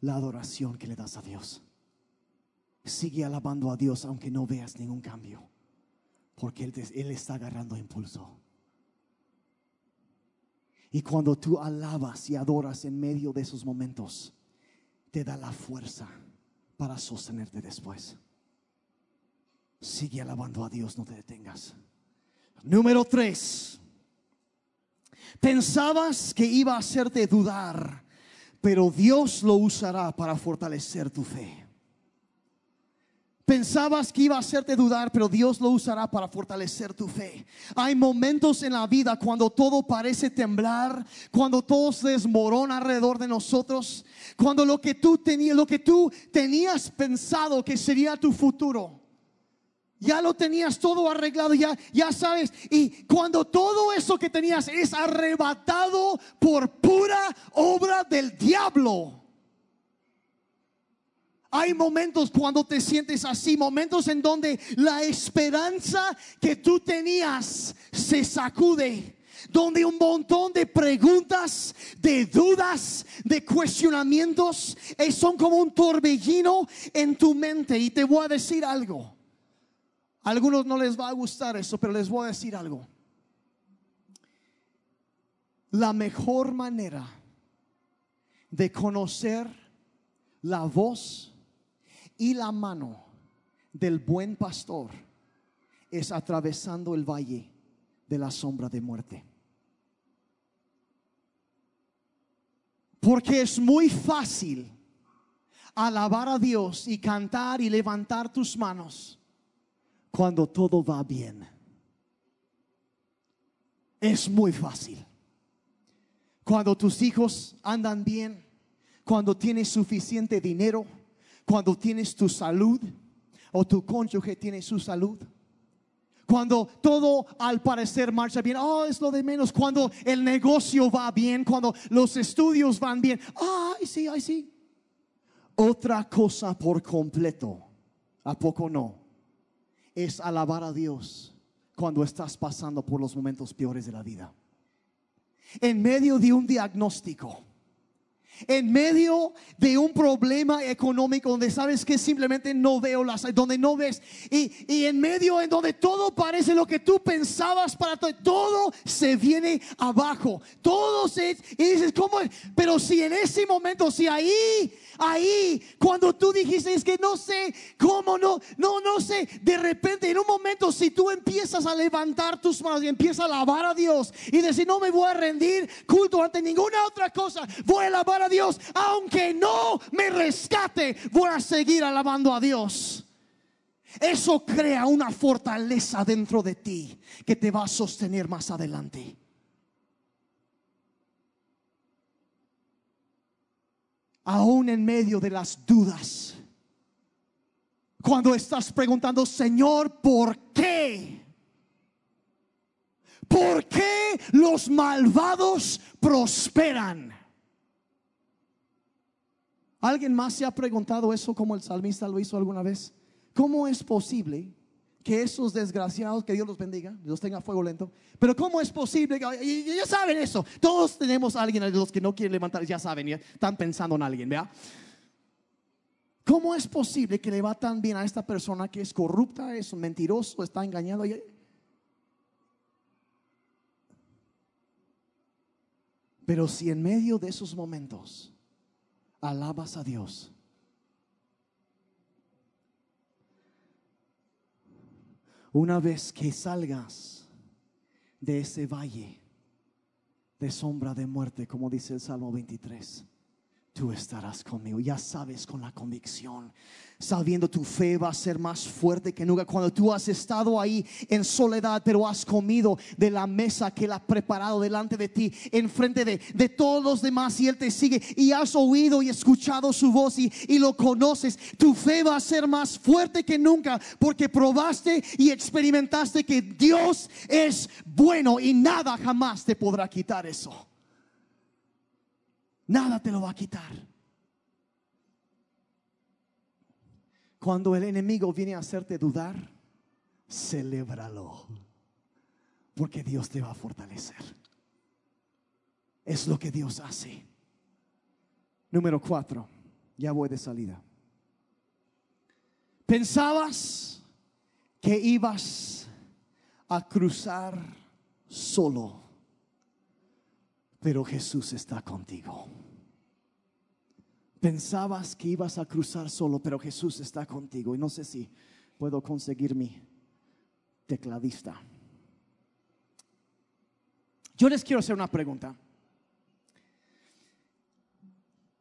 la adoración que le das a Dios. Sigue alabando a Dios aunque no veas ningún cambio, porque Él, él está agarrando impulso. Y cuando tú alabas y adoras en medio de esos momentos, te da la fuerza para sostenerte después. Sigue alabando a Dios, no te detengas. Número tres. Pensabas que iba a hacerte dudar, pero Dios lo usará para fortalecer tu fe. Pensabas que iba a hacerte dudar, pero Dios lo usará para fortalecer tu fe. Hay momentos en la vida cuando todo parece temblar, cuando todo se desmorona alrededor de nosotros, cuando lo que tú tenías, lo que tú tenías pensado que sería tu futuro, ya lo tenías todo arreglado, ya, ya sabes. Y cuando todo eso que tenías es arrebatado por pura obra del diablo hay momentos cuando te sientes así, momentos en donde la esperanza que tú tenías se sacude donde un montón de preguntas, de dudas, de cuestionamientos eh, son como un torbellino en tu mente. Y te voy a decir algo. A algunos no les va a gustar eso, pero les voy a decir algo. La mejor manera de conocer la voz y la mano del buen pastor es atravesando el valle de la sombra de muerte. Porque es muy fácil alabar a Dios y cantar y levantar tus manos cuando todo va bien. Es muy fácil. Cuando tus hijos andan bien, cuando tienes suficiente dinero, cuando tienes tu salud o tu cónyuge tiene su salud, Cuando todo al parecer marcha bien, oh, es lo de menos. Cuando el negocio va bien, cuando los estudios van bien, ay, sí, ay, sí. Otra cosa por completo, ¿a poco no? Es alabar a Dios cuando estás pasando por los momentos peores de la vida. En medio de un diagnóstico en medio de un problema económico donde sabes que simplemente no veo las, donde no ves, y, y en medio en donde todo parece lo que tú pensabas para todo, todo se viene abajo, todo se, y dices, ¿cómo? Pero si en ese momento, si ahí, ahí, cuando tú dijiste, es que no sé cómo, no, no, no sé, de repente, en un momento, si tú empiezas a levantar tus manos y empiezas a alabar a Dios y decir, no me voy a rendir culto ante ninguna otra cosa, voy a alabar a Dios, aunque no me rescate, voy a seguir alabando a Dios. Eso crea una fortaleza dentro de ti que te va a sostener más adelante. Aún en medio de las dudas, cuando estás preguntando, Señor, ¿por qué? ¿Por qué los malvados prosperan? ¿Alguien más se ha preguntado eso como el salmista lo hizo alguna vez? ¿Cómo es posible que esos desgraciados, que Dios los bendiga, los tenga fuego lento, pero cómo es posible, que, ya saben eso, todos tenemos a alguien, los que no quieren levantar, ya saben, ya están pensando en alguien. ¿Cómo es posible que le va tan bien a esta persona que es corrupta, es mentiroso, está engañado? Pero si en medio de esos momentos alabas a Dios. Una vez que salgas de ese valle de sombra de muerte, como dice el Salmo 23 tú estarás conmigo. Ya sabes con la convicción, sabiendo tu fe va a ser más fuerte que nunca. Cuando tú has estado ahí en soledad, pero has comido de la mesa que Él ha preparado delante de ti, enfrente de, de todos los demás, y Él te sigue, y has oído y escuchado su voz y, y lo conoces, tu fe va a ser más fuerte que nunca, porque probaste y experimentaste que Dios es bueno y nada jamás te podrá quitar eso. Nada te lo va a quitar. Cuando el enemigo viene a hacerte dudar, celébralo. Porque Dios te va a fortalecer. Es lo que Dios hace. Número cuatro. Ya voy de salida. Pensabas que ibas a cruzar solo pero Jesús está contigo. Pensabas que ibas a cruzar solo, pero Jesús está contigo. Y no sé si puedo conseguir mi tecladista. Yo les quiero hacer una pregunta.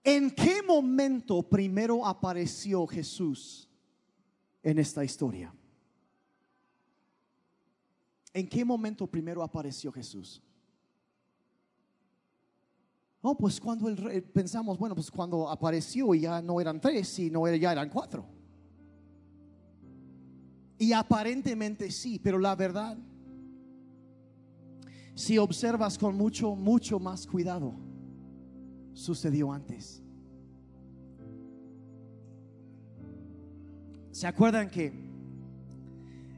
¿En qué momento primero apareció Jesús en esta historia? ¿En qué momento primero apareció Jesús? No, pues cuando el rey, pensamos, bueno, pues cuando apareció ya no eran tres, sino ya eran cuatro. Y aparentemente sí, pero la verdad, si observas con mucho, mucho más cuidado, sucedió antes. ¿Se acuerdan que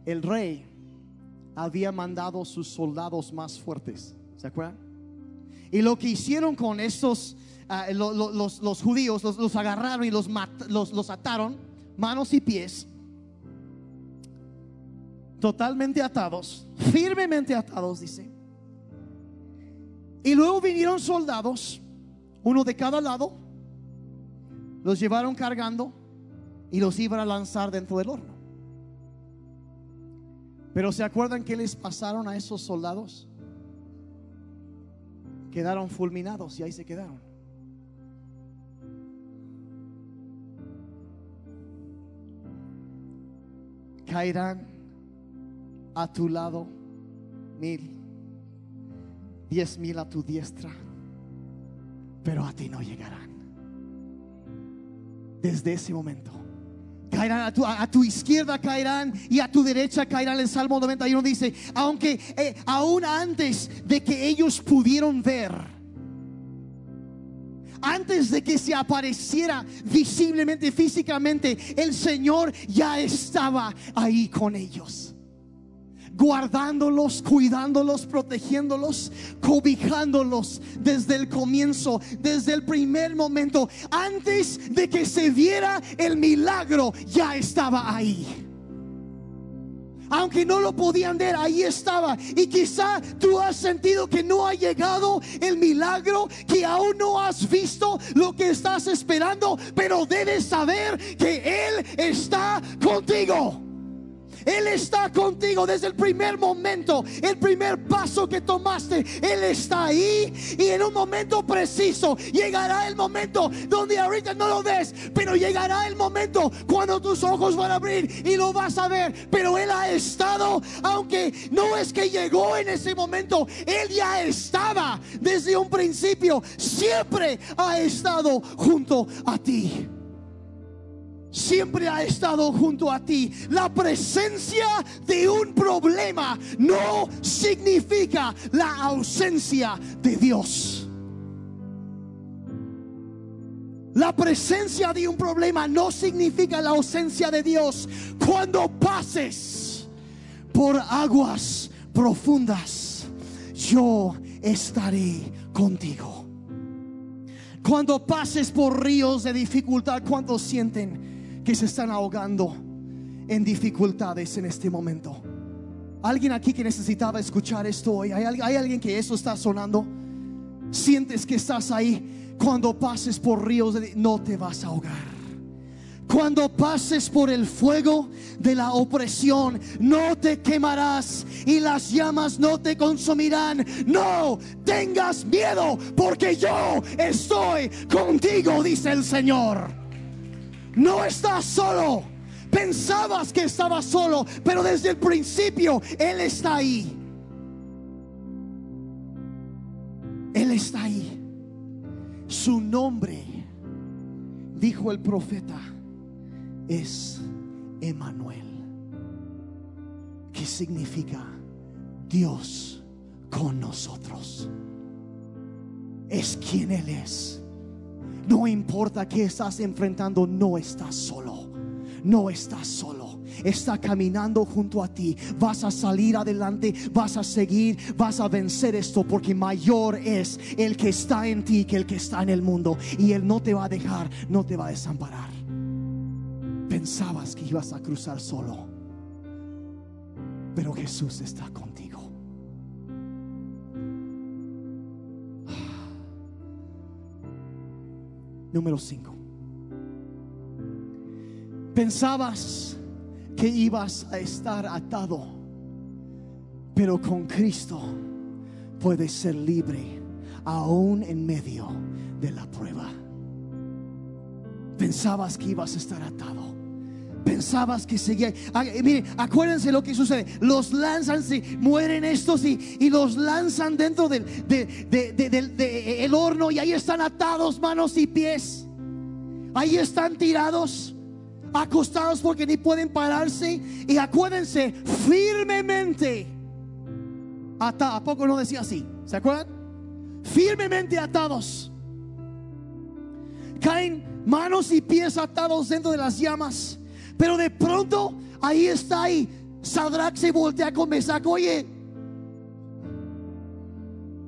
el rey había mandado sus soldados más fuertes? ¿Se acuerdan? Y lo que hicieron con estos, ah, los, judíos, los, agarraron y los, los ataron, manos y pies, totalmente atados, firmemente atados, dice. Y luego vinieron soldados, uno de cada lado, los llevaron cargando y los iban a lanzar dentro del horno. Pero ¿se acuerdan que les pasaron a esos soldados? Quedaron fulminados y ahí se quedaron. Caerán a tu lado mil, diez mil a tu diestra, pero a ti no llegarán. Desde ese momento, caerán a tu, a tu izquierda caerán y a tu derecha caerán. El Salmo 91 dice, aunque eh, aún antes de que ellos pudieron ver, antes de que se apareciera visiblemente, físicamente, el Señor ya estaba ahí con ellos. Guardándolos, cuidándolos, protegiéndolos, cobijándolos desde el comienzo, desde el primer momento. Antes de que se viera el milagro, ya estaba ahí aunque no lo podían ver, ahí estaba. Y quizá tú has sentido que no ha llegado el milagro, que aún no has visto lo que estás esperando, pero debes saber que Él está contigo. Él está contigo desde el primer momento, el primer paso que tomaste. Él está ahí y en un momento preciso llegará el momento donde ahorita no lo ves, pero llegará el momento cuando tus ojos van a abrir y lo vas a ver. Pero Él ha estado, aunque no es que llegó en ese momento, Él ya estaba desde un principio. Siempre ha estado junto a ti siempre ha estado junto a ti. La presencia de un problema no significa la ausencia de Dios. La presencia de un problema no significa la ausencia de Dios. Cuando pases por aguas profundas, yo estaré contigo. Cuando pases por ríos de dificultad, cuando sienten que se están ahogando en dificultades en este momento. Alguien aquí que necesitaba escuchar esto hoy. ¿Hay, alguien que eso está sonando? Sientes que estás ahí. Cuando pases por ríos, no te vas a ahogar. Cuando pases por el fuego de la opresión, no te quemarás y las llamas no te consumirán. No tengas miedo, porque yo estoy contigo, dice el Señor. No estás solo. Pensabas que estabas solo, pero desde el principio Él está ahí. Él está ahí. Su nombre, dijo el profeta, es Emanuel, que significa Dios con nosotros. Es quien Él es. No importa qué estás enfrentando, no estás solo. No estás solo. Está caminando junto a ti. Vas a salir adelante, vas a seguir, vas a vencer esto porque mayor es el que está en ti que el que está en el mundo. Y Él no te va a dejar, no te va a desamparar. Pensabas que ibas a cruzar solo, pero Jesús está contigo. Número 5. Pensabas que ibas a estar atado, pero con Cristo puedes ser libre aún en medio de la prueba. Pensabas que ibas a estar atado. Pensabas que seguía. Ah, eh, acuérdense lo que sucede. Los lanzan, si mueren estos y, y los lanzan dentro del, de, el horno y ahí están atados manos y pies. Ahí están tirados, acostados porque ni pueden pararse. Y acuérdense, firmemente. Ata, ¿A poco no decía así? ¿Se acuerdan? Firmemente atados. Caen manos y pies atados dentro de las llamas. Pero de pronto ahí está ahí. Sadrach se voltea con Mesaco. Oye,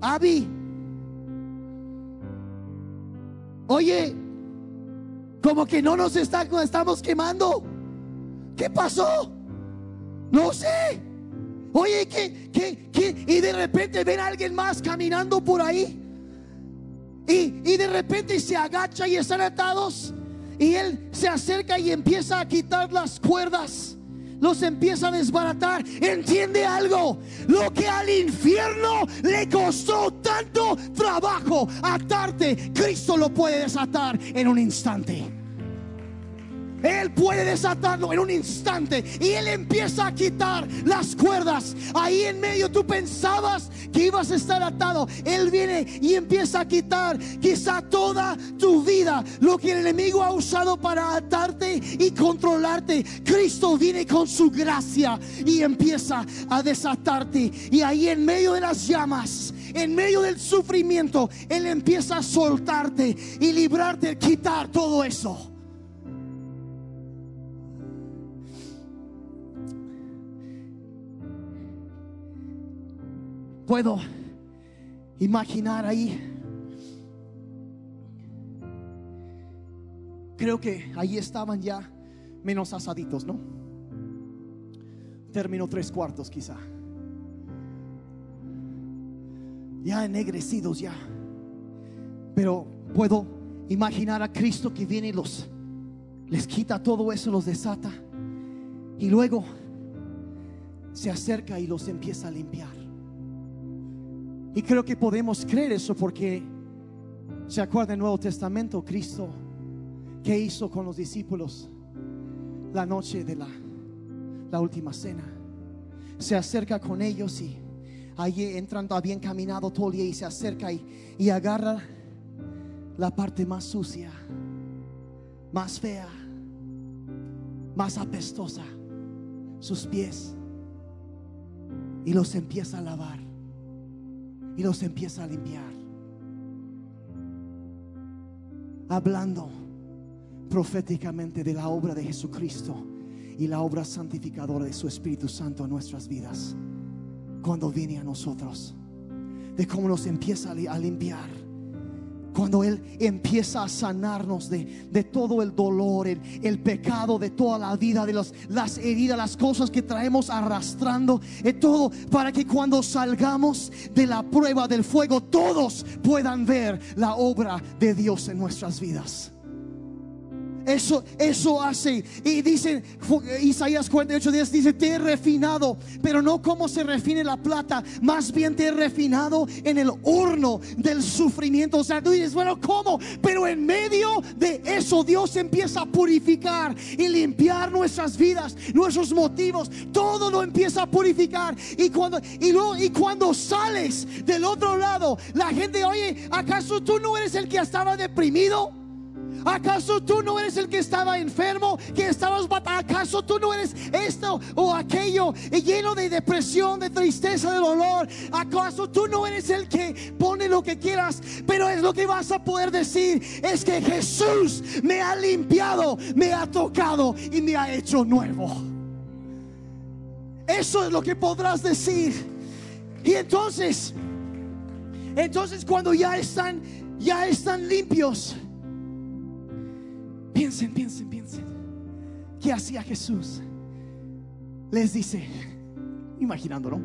Abi, oye, como que no nos está, estamos quemando. ¿Qué pasó? No sé. Oye, ¿qué, qué, qué? Y de repente ven a alguien más caminando por ahí. Y, y de repente se agacha y están atados. Y él se acerca y empieza a quitar las cuerdas. Los empieza a desbaratar. Entiende algo. Lo que al infierno le costó tanto trabajo atarte, Cristo lo puede desatar en un instante. Él puede desatarlo en un instante y Él empieza a quitar las cuerdas. Ahí en medio tú pensabas que ibas a estar atado. Él viene y empieza a quitar quizá toda tu vida, lo que el enemigo ha usado para atarte y controlarte. Cristo viene con su gracia y empieza a desatarte. Y ahí en medio de las llamas, en medio del sufrimiento, Él empieza a soltarte y librarte, quitar todo eso. Puedo imaginar ahí. Creo que ahí estaban ya menos asaditos, ¿no? Término tres cuartos quizá. Ya ennegrecidos ya. Pero puedo imaginar a Cristo que viene y los les quita todo eso, los desata y luego se acerca y los empieza a limpiar. Y creo que podemos creer eso porque se acuerda el Nuevo Testamento, Cristo, ¿qué hizo con los discípulos la noche de la, la última cena? Se acerca con ellos y ahí entrando bien caminado todo el día y se acerca y, y agarra la parte más sucia, más fea, más apestosa, sus pies, y los empieza a lavar y los empieza a limpiar. Hablando proféticamente de la obra de Jesucristo y la obra santificadora de su Espíritu Santo en nuestras vidas cuando viene a nosotros, de cómo nos empieza a limpiar cuando Él empieza a sanarnos de, de todo el dolor, el, el, pecado de toda la vida, de los, las heridas, las cosas que traemos arrastrando, de todo, para que cuando salgamos de la prueba del fuego, todos puedan ver la obra de Dios en nuestras vidas. Eso, eso hace. Y dice Isaías 48 días, dice, te he refinado, pero no como se refine la plata, más bien te he refinado en el horno del sufrimiento. O sea, tú dices, bueno, ¿cómo? Pero en medio de eso Dios empieza a purificar y limpiar nuestras vidas, nuestros motivos, todo lo empieza a purificar. Y cuando, y y cuando sales del otro lado, la gente, oye, ¿acaso tú no eres el que estaba deprimido? ¿Acaso tú no eres el que estaba enfermo? Que estabas ¿Acaso tú no eres esto o aquello lleno de depresión, de tristeza, de dolor? ¿Acaso tú no eres el que pone lo que quieras? Pero es lo que vas a poder decir es que Jesús me ha limpiado, me ha tocado y me ha hecho nuevo. Eso es lo que podrás decir. Y entonces, entonces cuando ya están, ya están limpios Piensen, piensen, piensen. ¿Qué hacía Jesús? Les dice, imaginándolo,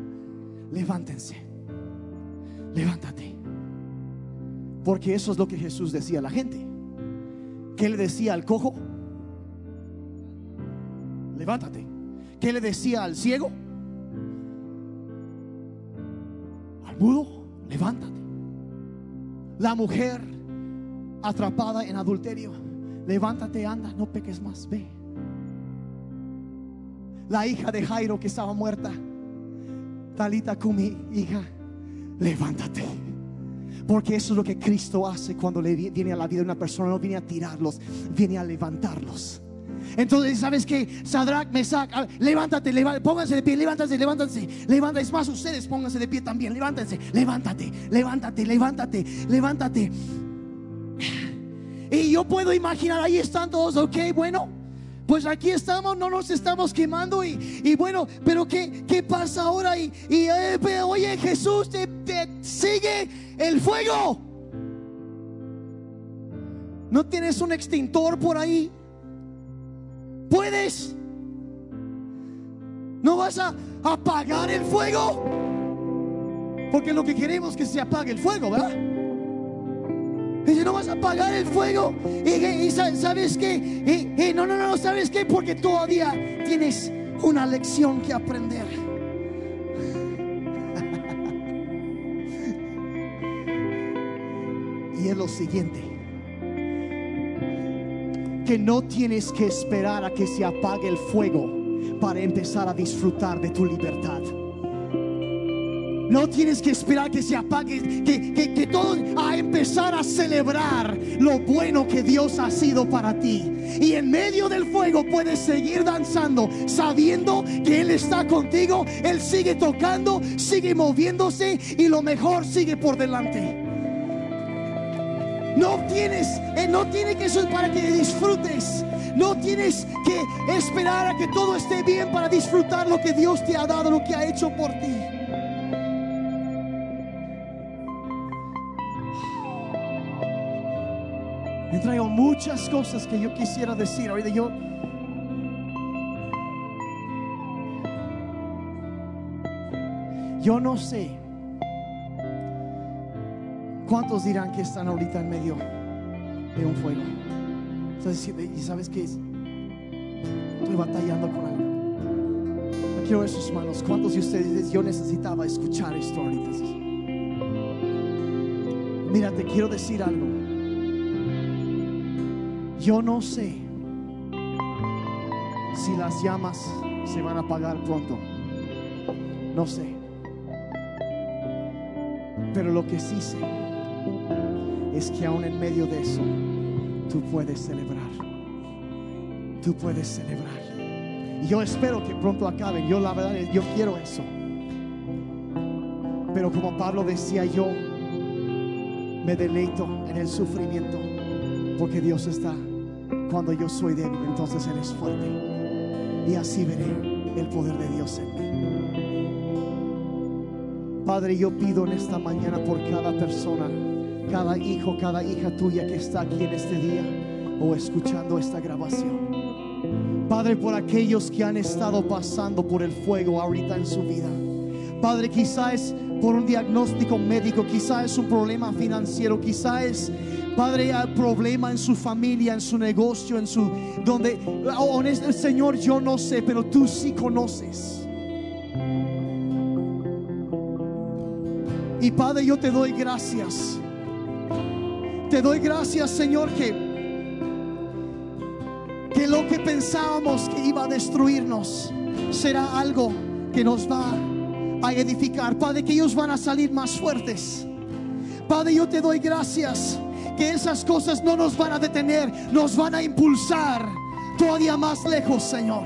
levántense, levántate. Porque eso es lo que Jesús decía a la gente. ¿Qué le decía al cojo? Levántate. ¿Qué le decía al ciego? Al mudo, levántate. La mujer atrapada en adulterio levántate, anda, no peques más, ve. La hija de Jairo que estaba muerta, Talita Kumi, hija, levántate. Porque eso es lo que Cristo hace cuando le viene a la vida de una persona. No viene a tirarlos, viene a levantarlos. Entonces, ¿sabes qué? Sadrach, Mesach, levántate, levántate, pónganse de pie, levántate, levántate, levántate. Es más, ustedes pónganse de pie también, levántense, levántate, levántate, levántate, levántate. Y yo puedo imaginar, ahí están todos, ok, bueno, pues aquí estamos, no nos estamos quemando y, bueno, pero ¿qué, ¿qué, pasa ahora? Y, eh, oye Jesús, te, sigue el fuego. ¿No tienes un extintor por ahí? ¿Puedes? ¿No vas a apagar el fuego? Porque lo que queremos es que se apague el fuego, ¿verdad? Dice, no vas a apagar el fuego. Y, sabes que, no, no, no, sabes qué, porque todavía tienes una lección que aprender. y es lo siguiente. que no tienes que esperar a que se apague el fuego para empezar a disfrutar de tu libertad. No tienes que esperar que se apague, que, que, que todos a empezar a celebrar lo bueno que Dios ha sido para ti. Y en medio del fuego puedes seguir danzando, sabiendo que Él está contigo, Él sigue tocando, sigue moviéndose y lo mejor sigue por delante. No tienes, eh, no tiene que ser para que disfrutes. No tienes que esperar a que todo esté bien para disfrutar lo que Dios te ha dado, lo que ha hecho por ti. Traigo muchas cosas que yo quisiera decir. Ahorita yo. Yo no sé cuántos dirán que están ahorita en medio de un fuego. Y sabes que estoy batallando con algo. No quiero ver sus manos. ¿Cuántos de ustedes yo necesitaba escuchar esto ahorita? Mira, te quiero decir algo. Yo no sé si las llamas se van a apagar pronto. No sé. Pero lo que sí sé es que aún en medio de eso, tú puedes celebrar. Tú puedes celebrar. Y yo espero que pronto acaben. Yo la verdad, yo quiero eso. Pero como Pablo decía, yo me deleito en el sufrimiento. Porque Dios está. Cuando yo soy débil, entonces Él es fuerte. Y así veré el poder de Dios en mí. Padre, yo pido en esta mañana por cada persona, cada hijo, cada hija tuya que está aquí en este día o escuchando esta grabación. Padre, por aquellos que han estado pasando por el fuego ahorita en su vida. Padre, quizá es por un diagnóstico médico, quizá es un problema financiero, quizá es, Padre, hay problema en su familia, en su negocio, en su, donde, honesto, Señor, yo no sé, pero tú sí conoces. Y Padre, yo te doy gracias. Te doy gracias, Señor, que que lo que pensábamos que iba a destruirnos será algo que nos va a edificar. Padre, que ellos van a salir más fuertes. Padre, yo te doy gracias que esas cosas no nos van a detener, nos van a impulsar todavía más lejos, Señor.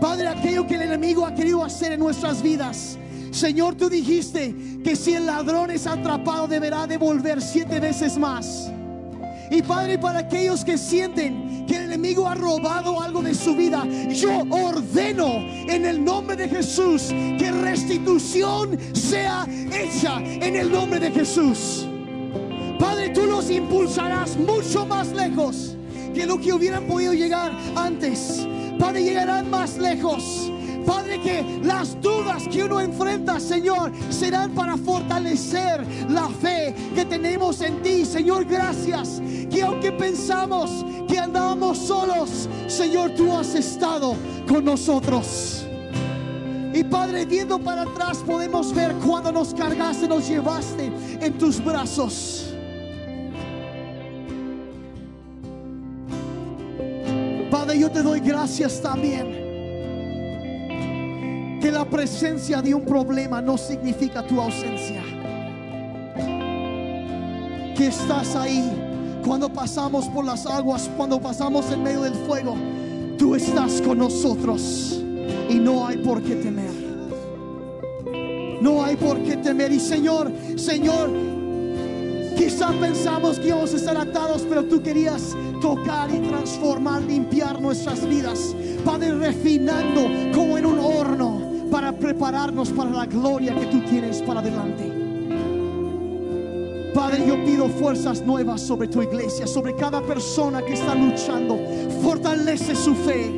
Padre, aquello que el enemigo ha querido hacer en nuestras vidas. Señor, tú dijiste que si el ladrón es atrapado deberá devolver siete veces más. Y Padre, para aquellos que sienten que el enemigo ha robado algo de su vida, yo ordeno en el nombre de Jesús que restitución sea hecha en el nombre de Jesús. Impulsarás mucho más lejos que lo que hubieran podido llegar antes. Padre, llegarán más lejos. Padre, que las dudas que uno enfrenta, Señor, serán para fortalecer la fe que tenemos en ti. Señor, gracias. Que aunque pensamos que andábamos solos, Señor, tú has estado con nosotros. Y Padre, viendo para atrás, podemos ver cuando nos cargaste, nos llevaste en tus brazos. Yo te doy gracias también que la presencia de un problema no significa tu ausencia. Que estás ahí cuando pasamos por las aguas, cuando pasamos en medio del fuego. Tú estás con nosotros y no hay por qué temer. No hay por qué temer. Y Señor, Señor, quizá pensamos que íbamos a estar atados, pero tú querías tocar y transformar, limpiar nuestras vidas. Padre, refinando como en un horno para prepararnos para la gloria que tú tienes para adelante. Padre, yo pido fuerzas nuevas sobre tu iglesia, sobre cada persona que está luchando. Fortalece su fe.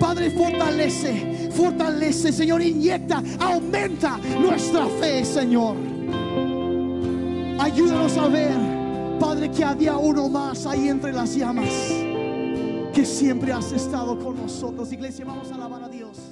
Padre, fortalece, fortalece, Señor, inyecta, aumenta nuestra fe, Señor. Ayúdanos a ver, Padre, que había uno más ahí entre las llamas, que siempre has estado con nosotros. Iglesia, vamos a alabar a Dios.